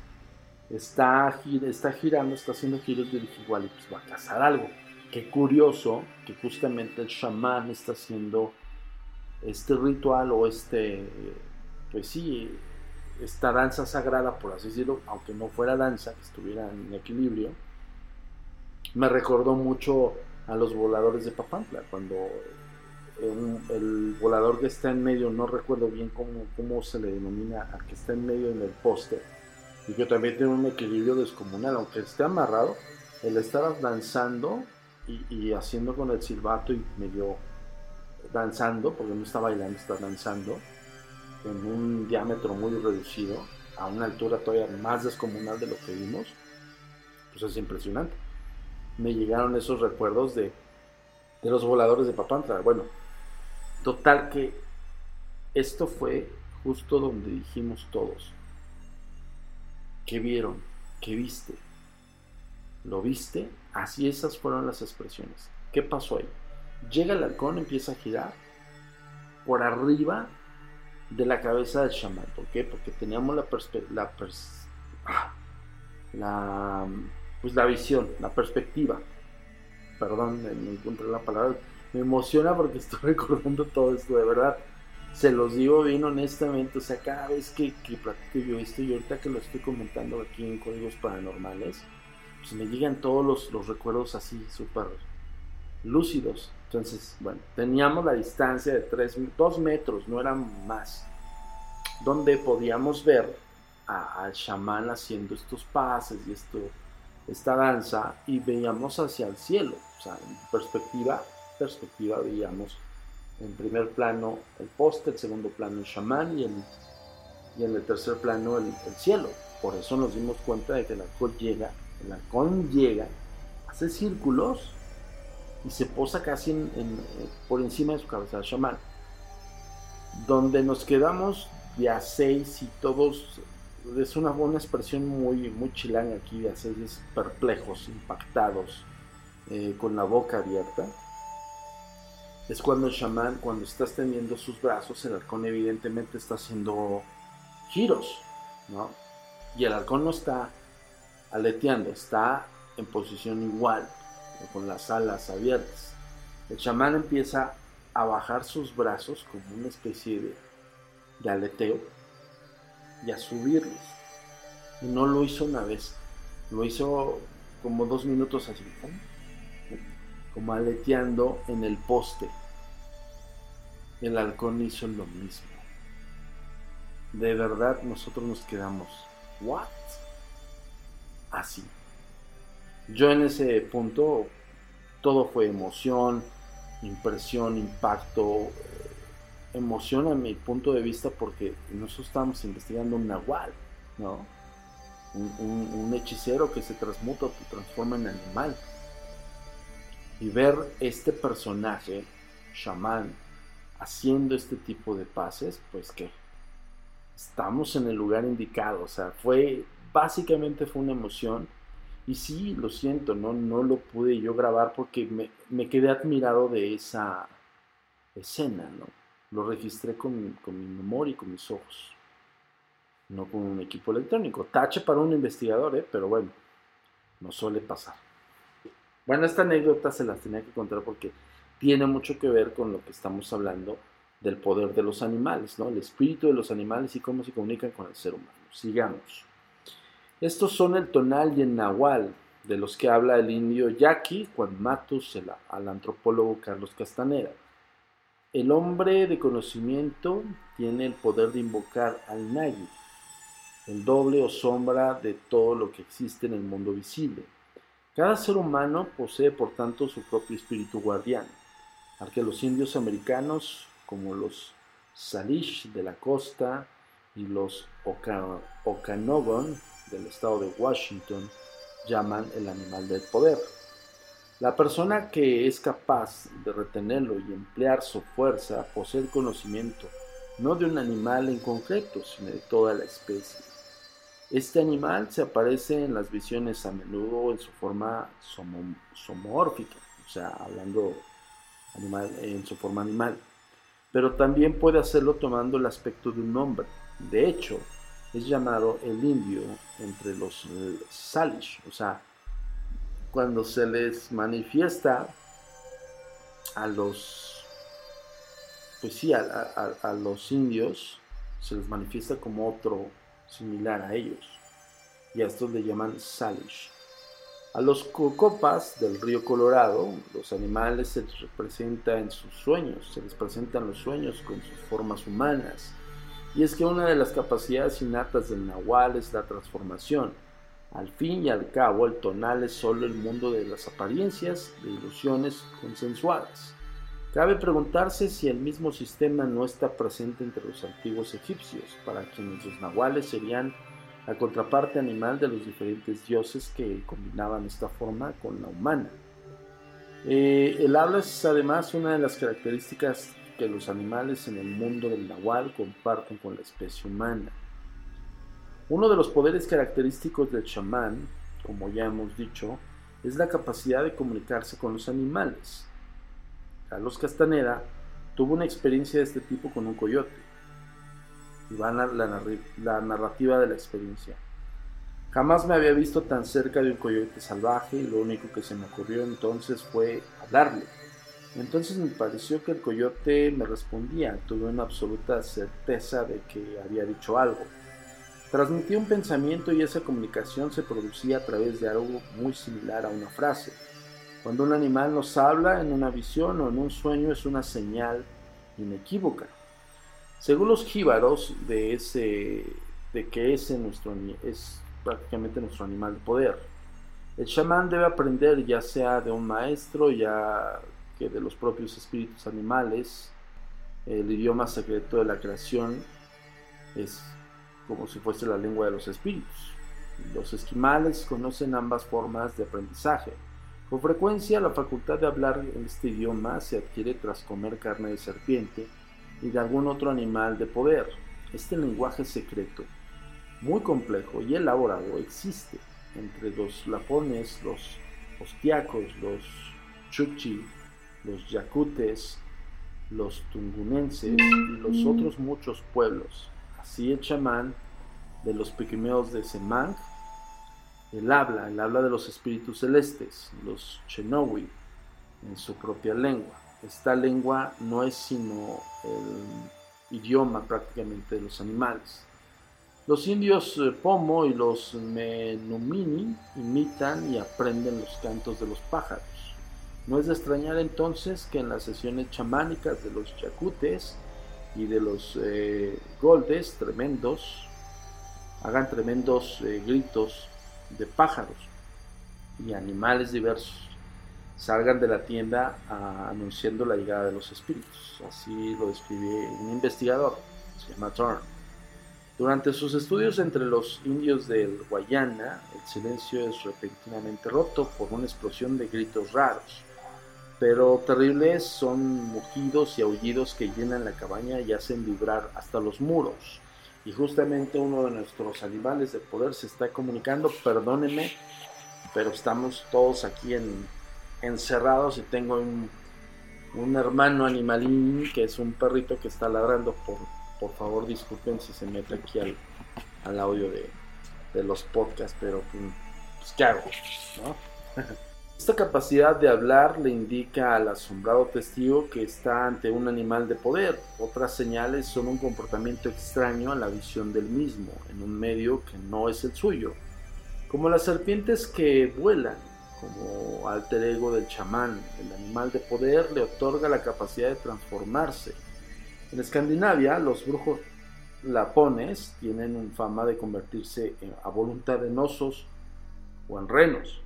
está, está girando, está haciendo giros, y dije, igual pues va a cazar algo. Qué curioso que justamente el chamán está haciendo este ritual o este, pues sí, esta danza sagrada, por así decirlo, aunque no fuera danza, estuviera en equilibrio, me recordó mucho a los voladores de Papantla, cuando el volador que está en medio, no recuerdo bien cómo, cómo se le denomina al que está en medio en el poste, y que también tiene un equilibrio descomunal, aunque esté amarrado, el estar danzando y, haciendo con el silbato y medio danzando, porque no está bailando, está danzando, en un diámetro muy reducido, a una altura todavía más descomunal de lo que vimos, pues es impresionante. Me llegaron esos recuerdos de, de los voladores de Papantla. Bueno, total que esto fue justo donde dijimos todos, ¿Qué vieron? ¿Qué viste? ¿Lo viste? Así esas fueron las expresiones. ¿Qué pasó ahí? Llega el halcón, empieza a girar por arriba de la cabeza del chamán. ¿Por qué? Porque teníamos la, la, ah, la, pues la visión, la perspectiva. Perdón, me encontré la palabra. Me emociona porque estoy *laughs* recordando todo esto, de verdad se los digo bien honestamente, o sea, cada vez que, que platico yo esto y ahorita que lo estoy comentando aquí en Códigos Paranormales, pues me llegan todos los, los recuerdos así súper lúcidos. Entonces, bueno, teníamos la distancia de 3, 2 metros, no eran más, donde podíamos ver al chamán haciendo estos pases y esto, esta danza y veíamos hacia el cielo, o sea, en perspectiva, perspectiva veíamos en primer plano el poste, en segundo plano el chamán y, en, y en el tercer plano el, cielo. Por eso nos dimos cuenta de que el halcón llega, el halcón llega, hace círculos y se posa casi en, por encima de su cabeza el chamán. Donde nos quedamos de a seis y todos, es una buena expresión muy, muy aquí, de a seis perplejos, impactados, eh, con la boca abierta es cuando el chamán, cuando está extendiendo sus brazos, el halcón evidentemente está haciendo giros, ¿no? Y el halcón no está aleteando, está en posición igual, con las alas abiertas. El chamán empieza a bajar sus brazos como una especie de, de aleteo y a subirlos. Y no lo hizo una vez, lo hizo como dos minutos así, como aleteando en el poste. El halcón hizo lo mismo. De verdad nosotros nos quedamos, ¿what? Así. Yo en ese punto todo fue emoción, impresión, impacto, emoción a mi punto de vista porque nosotros estábamos investigando un nahual, ¿no? Un, hechicero que se transmuta, que transforma en animal. Y ver este personaje, chamán, haciendo este tipo de pases, pues que estamos en el lugar indicado. O sea, fue, básicamente fue una emoción. Y sí, lo siento, no, no lo pude yo grabar porque me, me quedé admirado de esa escena, ¿no? lo registré con, con mi memoria y con mis ojos, no con un equipo electrónico. Tache para un investigador, ¿eh? pero bueno, no suele pasar. Bueno, esta anécdota se las tenía que contar porque tiene mucho que ver con lo que estamos hablando del poder de los animales, ¿no? El espíritu de los animales y cómo se comunican con el ser humano. Sigamos. Estos son el tonal y el nahual, de los que habla el indio Yaqui Juan Matus, el, al antropólogo Carlos Castaneda. El hombre de conocimiento tiene el poder de invocar al Nagi, el doble o sombra de todo lo que existe en el mundo visible. Cada ser humano posee por tanto su propio espíritu guardián, al que los indios americanos, como los Salish de la costa y los Okanogan del estado de Washington, llaman el animal del poder. La persona que es capaz de retenerlo y emplear su fuerza posee el conocimiento no de un animal en concreto, sino de toda la especie. Este animal se aparece en las visiones a menudo en su forma somórfica, o sea, hablando animal, en su forma animal, pero también puede hacerlo tomando el aspecto de un hombre. De hecho, es llamado el indio entre los Salish, o sea, cuando se les manifiesta a los, pues sí, a, los indios, se les manifiesta como otro similar a ellos. Y a estos le llaman Salish. A los cocopas del río Colorado, los animales se les representa en sus sueños, se les presentan los sueños con sus formas humanas. Y es que una de las capacidades innatas del nahual es la transformación. Al fin y al cabo, el tonal es solo el mundo de las apariencias, de ilusiones consensuadas. Cabe preguntarse si el mismo sistema no está presente entre los antiguos egipcios, para quienes los nahuales serían la contraparte animal de los diferentes dioses que combinaban esta forma con la humana. Eh, el habla es además una de las características que los animales en el mundo del nahual comparten con la especie humana. Uno de los poderes característicos del chamán, como ya hemos dicho, es la capacidad de comunicarse con los animales. Carlos Castaneda tuvo una experiencia de este tipo con un coyote. Y va la, la narrativa de la experiencia. Jamás me había visto tan cerca de un coyote salvaje y lo único que se me ocurrió entonces fue hablarle. Entonces me pareció que el coyote me respondía, tuve una absoluta certeza de que había dicho algo. Transmitía un pensamiento y esa comunicación se producía a través de algo muy similar a una frase. Cuando un animal nos habla en una visión o en un sueño es una señal inequívoca. Según los jíbaros de, ese, de que ese nuestro, es prácticamente nuestro animal de poder. El chamán debe aprender ya sea de un maestro, ya que de los propios espíritus animales. El idioma secreto de la creación es como si fuese la lengua de los espíritus. Los esquimales conocen ambas formas de aprendizaje. Con frecuencia la facultad de hablar este idioma se adquiere tras comer carne de serpiente y de algún otro animal de poder. Este lenguaje secreto, muy complejo y elaborado, existe entre los lapones, los ostiacos, los chuchi, los yacutes, los tungunenses y los otros muchos pueblos. Así el chamán de los pigmeos de Semang el habla, el habla de los espíritus celestes, los Chenowi, en su propia lengua. Esta lengua no es sino el idioma prácticamente de los animales. Los indios eh, Pomo y los Menumini imitan y aprenden los cantos de los pájaros. No es de extrañar entonces que en las sesiones chamánicas de los yacutes y de los eh, goldes tremendos hagan tremendos eh, gritos de pájaros y animales diversos salgan de la tienda anunciando la llegada de los espíritus. Así lo describe un investigador, se llama Thorne. Durante sus estudios entre los indios del Guayana, el silencio es repentinamente roto por una explosión de gritos raros, pero terribles son mugidos y aullidos que llenan la cabaña y hacen vibrar hasta los muros y justamente uno de nuestros animales de poder se está comunicando, perdónenme, pero estamos todos aquí en, encerrados y tengo un, hermano animalín que es un perrito que está ladrando, por, por favor disculpen si se mete aquí al, al audio de, de, los podcasts, pero pues ¿qué hago? ¿no? *laughs* Esta capacidad de hablar le indica al asombrado testigo que está ante un animal de poder. Otras señales son un comportamiento extraño a la visión del mismo, en un medio que no es el suyo. Como las serpientes que vuelan, como alter ego del chamán, el animal de poder le otorga la capacidad de transformarse. En Escandinavia, los brujos lapones tienen fama de convertirse a voluntad en osos o en renos.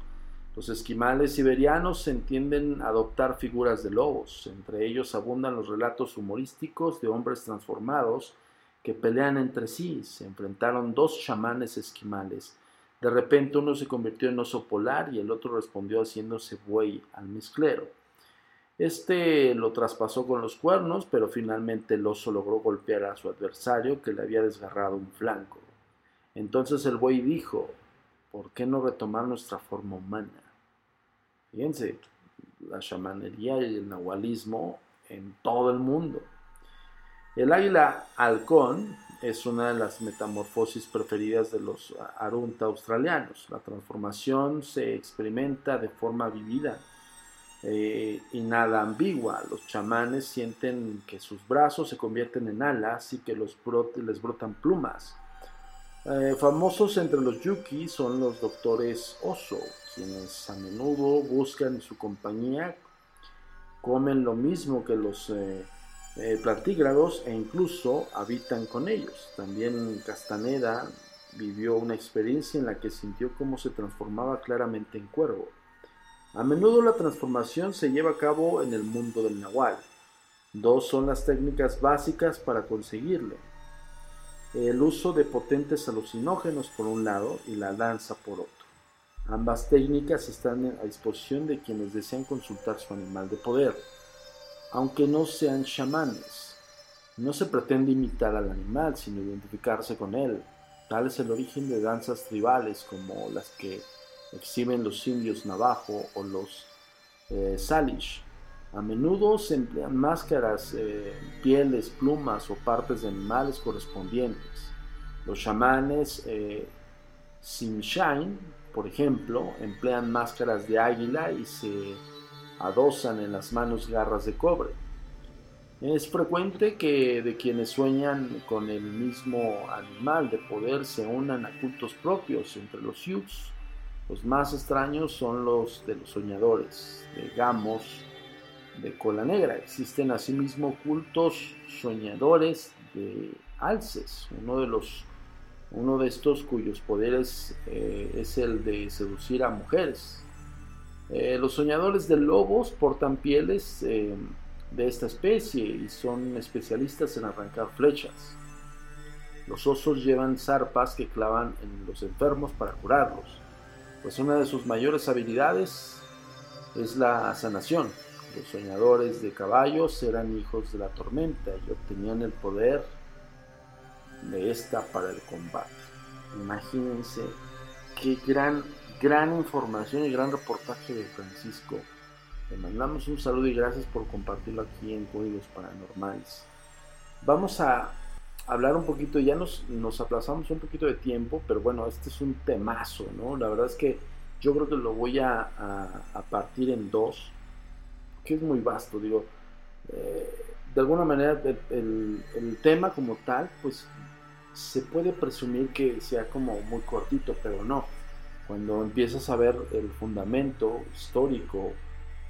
Los esquimales siberianos entienden adoptar figuras de lobos, entre ellos abundan los relatos humorísticos de hombres transformados que pelean entre sí. Se enfrentaron dos chamanes esquimales. De repente uno se convirtió en oso polar y el otro respondió haciéndose buey al mezclero. Este lo traspasó con los cuernos, pero finalmente el oso logró golpear a su adversario que le había desgarrado un flanco. Entonces el buey dijo, ¿por qué no retomar nuestra forma humana? Fíjense, la chamanería y el nahualismo en todo el mundo. El águila halcón es una de las metamorfosis preferidas de los arunta australianos. La transformación se experimenta de forma vivida eh, y nada ambigua. Los chamanes sienten que sus brazos se convierten en alas y que les brotan plumas. Eh, famosos entre los yuki son los doctores oso, quienes a menudo buscan su compañía, comen lo mismo que los eh, eh, plantígrados e incluso habitan con ellos. También Castaneda vivió una experiencia en la que sintió cómo se transformaba claramente en cuervo. A menudo la transformación se lleva a cabo en el mundo del nahual. Dos son las técnicas básicas para conseguirlo. El uso de potentes alucinógenos por un lado y la danza por otro. Ambas técnicas están a disposición de quienes desean consultar su animal de poder, aunque no sean chamanes. No se pretende imitar al animal, sino identificarse con él. Tal es el origen de danzas tribales como las que exhiben los indios navajo o los eh, salish. A menudo se emplean máscaras, eh, pieles, plumas o partes de animales correspondientes. Los chamanes eh, por ejemplo, emplean máscaras de águila y se adosan en las manos garras de cobre. Es frecuente que de quienes sueñan con el mismo animal de poder se unan a cultos propios entre los Sioux. Los más extraños son los de los soñadores, de gamos, de cola negra. Existen asimismo cultos soñadores de alces. Uno de los uno de estos cuyos poderes eh, es el de seducir a mujeres. Eh, los soñadores de lobos portan pieles eh, de esta especie y son especialistas en arrancar flechas. Los osos llevan zarpas que clavan en los enfermos para curarlos, pues una de sus mayores habilidades es la sanación. Los soñadores de caballos eran hijos de la tormenta y obtenían el poder de esta para el combate. Imagínense qué gran, gran información y gran reportaje de Francisco. Le mandamos un saludo y gracias por compartirlo aquí en Códigos Paranormales. Vamos a, hablar un poquito, ya nos, nos aplazamos un poquito de tiempo, pero bueno, este es un temazo, ¿no? La verdad es que yo creo que lo voy a, a, partir en dos, que es muy vasto, digo. Eh, de alguna manera el, el, tema como tal, pues se puede presumir que sea como muy cortito, pero no. Cuando empiezas a ver el fundamento histórico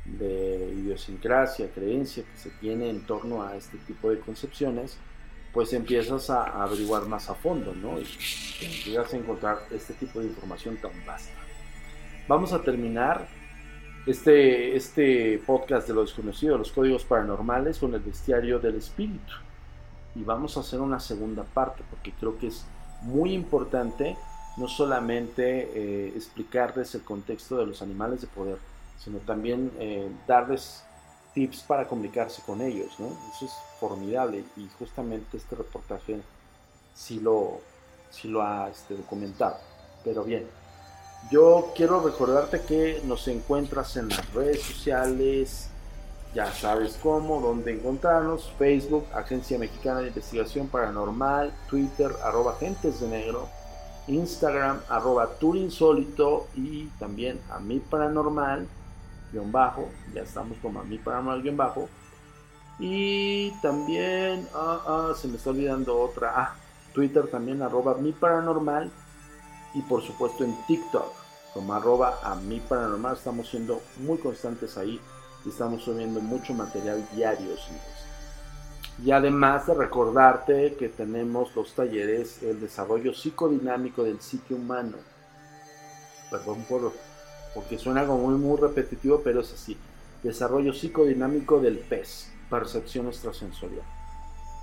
de idiosincrasia, creencia que se tiene en torno a este tipo de concepciones, pues empiezas a, averiguar más a fondo, ¿no? Y llegas a encontrar este tipo de información tan vasta. Vamos a terminar este, este podcast de lo desconocido, los códigos paranormales, con el bestiario del espíritu. Y vamos a hacer una segunda parte, porque creo que es muy importante no solamente eh, explicarles el contexto de los animales de poder, sino también eh, darles tips para comunicarse con ellos. Eso es formidable y justamente este reportaje sí lo, sí lo ha este, documentado. Pero bien, yo quiero recordarte que nos encuentras en las redes sociales, ya sabes cómo, dónde encontrarnos, Facebook, Agencia Mexicana de Investigación Paranormal, Twitter, arroba Agentes de Negro, Instagram, arroba Insólito y también a mi paranormal, guion bajo, ya estamos como a mi paranormal guion bajo. Y también, ah, ah, se me está olvidando otra, ah, Twitter también, arroba mi paranormal. Y por supuesto en TikTok, como arroba a mi paranormal, estamos siendo muy constantes ahí estamos subiendo mucho material diario, Y además de recordarte que tenemos los talleres, el desarrollo psicodinámico del psique humano. Perdón por porque suena como muy, muy repetitivo, pero es así. Desarrollo psicodinámico del PES, percepción extrasensorial.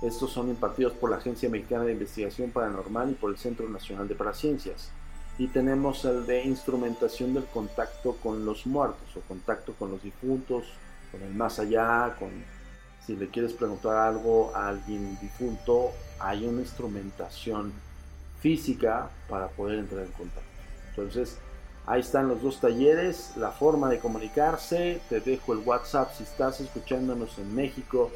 Estos son impartidos por la Agencia Mexicana de Investigación Paranormal y por el Centro Nacional de Paraciencias. Y tenemos el de instrumentación del contacto con los muertos o contacto con los difuntos, con el más allá, con si le quieres preguntar algo a alguien difunto, hay una instrumentación física para poder entrar en contacto. Entonces, Ahí están los dos talleres, la forma de comunicarse. Te dejo el WhatsApp si estás escuchándonos en México.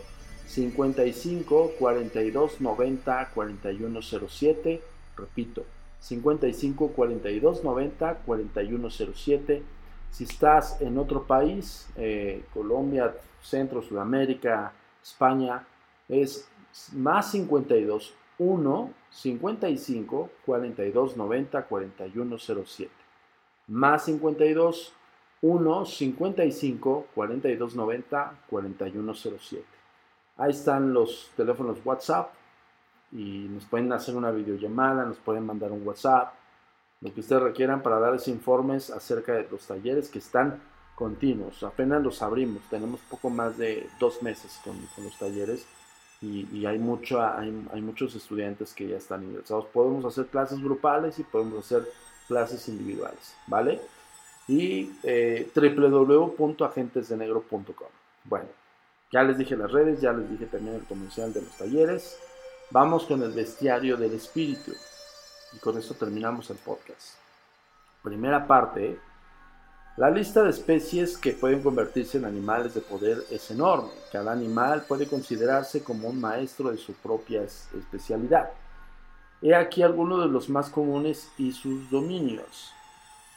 55 42 90 4107. Repito, 55 42 90 4107. Si estás en otro país, eh, Colombia, Centro, Sudamérica, España, es más 52 1 55 42 90 4107 más 52 1 55 42 90 41 07. Ahí están los teléfonos WhatsApp y nos pueden hacer una videollamada, nos pueden mandar un WhatsApp, lo que ustedes requieran para darles informes acerca de los talleres que están continuos. Apenas los abrimos, tenemos poco más de dos meses con, los talleres y, hay, mucho, hay, hay muchos estudiantes que ya están ingresados. Podemos hacer clases grupales y podemos hacer clases individuales, ¿vale? Y eh, www.agentesdenegro.com. Bueno, ya les dije las redes, ya les dije también el comercial de los talleres. Vamos con el bestiario del espíritu. Y con esto terminamos el podcast. Primera parte. La lista de especies que pueden convertirse en animales de poder es enorme. Cada animal puede considerarse como un maestro de su propia especialidad. He aquí algunos de los más comunes y sus dominios.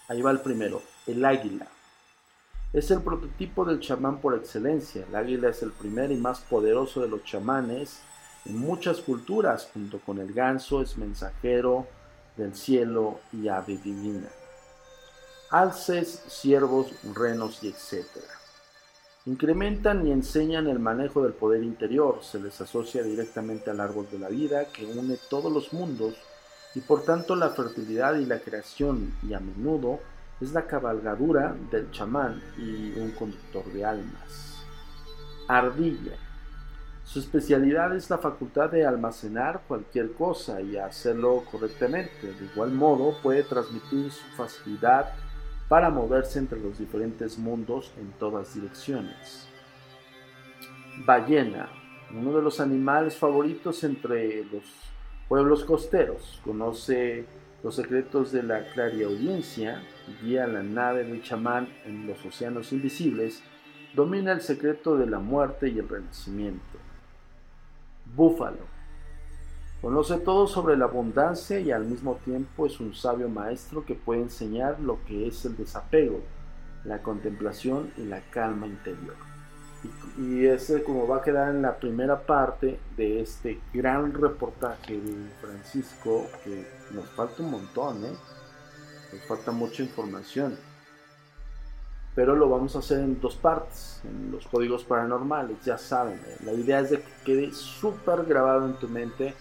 Ahí va el primero, el águila. Es el prototipo del chamán por excelencia. El águila es el primer y más poderoso de los chamanes en muchas culturas, junto con el ganso es mensajero del cielo y ave divina. Alces, ciervos, renos y etcétera. Incrementan y enseñan el manejo del poder interior, se les asocia directamente al árbol de la vida que une todos los mundos y por tanto la fertilidad y la creación y a menudo es la cabalgadura del chamán y un conductor de almas. Ardilla. Su especialidad es la facultad de almacenar cualquier cosa y hacerlo correctamente. De igual modo puede transmitir su facilidad para moverse entre los diferentes mundos en todas direcciones. Ballena, uno de los animales favoritos entre los pueblos costeros, conoce los secretos de la clariaudiencia, guía la nave del chamán en los océanos invisibles, domina el secreto de la muerte y el renacimiento. Búfalo, Conoce todo sobre la abundancia y al mismo tiempo es un sabio maestro que puede enseñar lo que es el desapego, la contemplación y la calma interior. Y, ese como va a quedar en la primera parte de este gran reportaje de Francisco, que nos falta un montón, ¿eh? nos falta mucha información. Pero lo vamos a hacer en dos partes, en los códigos paranormales, ya saben. ¿eh? La idea es de que quede súper grabado en tu mente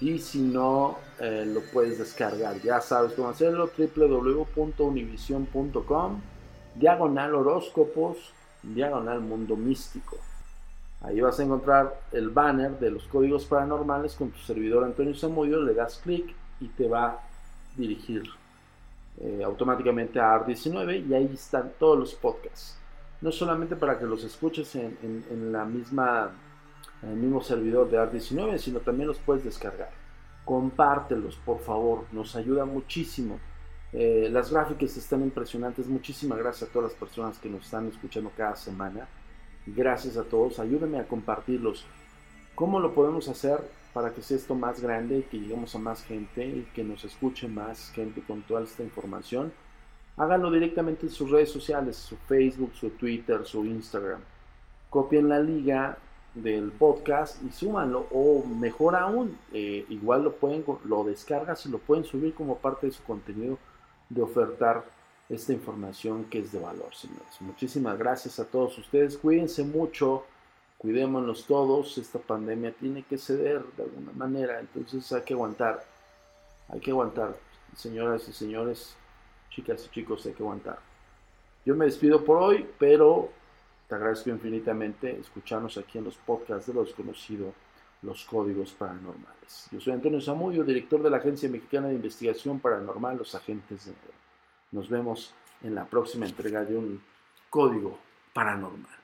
y si no, eh, lo puedes descargar. Ya sabes cómo hacerlo, www.univision.com, diagonal horóscopos, diagonal mundo místico. Ahí vas a encontrar el banner de los códigos paranormales con tu servidor Antonio Zamudio, le das clic y te va a dirigir eh, automáticamente a AR19 y ahí están todos los podcasts. No solamente para que los escuches en, la misma, en el mismo servidor de AR19, sino también los puedes descargar. Compártelos, por favor, nos ayuda muchísimo. Eh, las gráficas están impresionantes. Muchísimas gracias a todas las personas que nos están escuchando cada semana. Gracias a todos. Ayúdenme a compartirlos. ¿Cómo lo podemos hacer para que sea esto más grande y que lleguemos a más gente y que nos escuche más gente con toda esta información? Háganlo directamente en sus redes sociales, su Facebook, su Twitter, su Instagram. Copien la liga del podcast y súmanlo o mejor aún, eh, igual lo pueden, lo descargas y lo pueden subir como parte de su contenido de ofertar esta información que es de valor, señores. Muchísimas gracias a todos ustedes. Cuídense mucho, cuidémonos todos. Esta pandemia tiene que ceder de alguna manera, entonces hay que aguantar. Hay que aguantar, señoras y señores, chicas y chicos, hay que aguantar. Yo me despido por hoy, pero te agradezco infinitamente escucharnos aquí en los podcasts de los conocidos los códigos paranormales. Yo soy Antonio Zamudio, director de la Agencia Mexicana de Investigación Paranormal, Los Agentes de. Nos vemos en la próxima entrega de un código paranormal.